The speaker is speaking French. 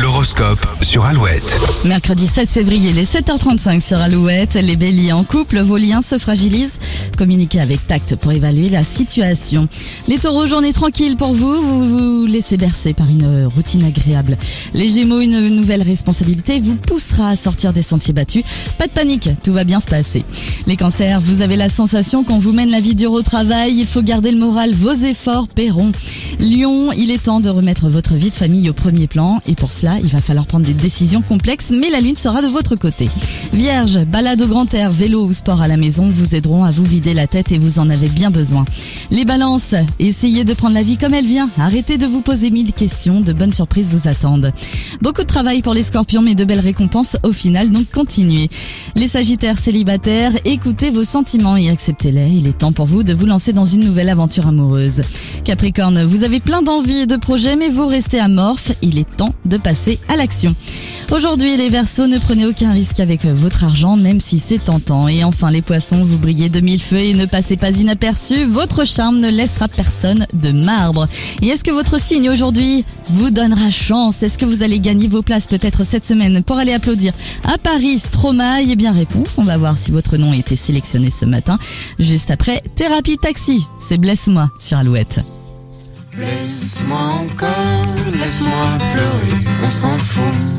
L'horoscope sur Alouette. Mercredi 16 février, les 7h35 sur Alouette, les béliers en couple, vos liens se fragilisent. Communiquez avec tact pour évaluer la situation. Les taureaux, journée tranquille pour vous, vous vous laissez bercer par une routine agréable. Les gémeaux, une nouvelle responsabilité vous poussera à sortir des sentiers battus. Pas de panique, tout va bien se passer. Les cancers, vous avez la sensation qu'on vous mène la vie dure au travail, il faut garder le moral, vos efforts paieront. Lion, il est temps de remettre votre vie de famille au premier plan et pour cela, il va falloir prendre des décisions complexes, mais la lune sera de votre côté. Vierge, balade au grand air, vélo ou sport à la maison vous aideront à vous vider la tête et vous en avez bien besoin. Les balances, essayez de prendre la vie comme elle vient. Arrêtez de vous poser mille questions, de bonnes surprises vous attendent. Beaucoup de travail pour les scorpions, mais de belles récompenses au final, donc continuez. Les sagittaires célibataires, écoutez vos sentiments et acceptez-les. Il est temps pour vous de vous lancer dans une nouvelle aventure amoureuse. Capricorne, vous avez plein d'envies et de projets, mais vous restez amorphe. Il est temps de passer à l'action. Aujourd'hui, les Verseaux, ne prenez aucun risque avec votre argent, même si c'est tentant. Et enfin, les Poissons, vous brillez de mille feux et ne passez pas inaperçu. Votre charme ne laissera personne de marbre. Et est-ce que votre signe aujourd'hui vous donnera chance? Est-ce que vous allez gagner vos places peut-être cette semaine? Pour aller applaudir à Paris Stromae Eh bien, réponse, on va voir si votre nom a été sélectionné ce matin. Juste après, Thérapie Taxi, c'est Blesse-moi sur Alouette. Laisse-moi encore, laisse-moi pleurer, on s'en fout.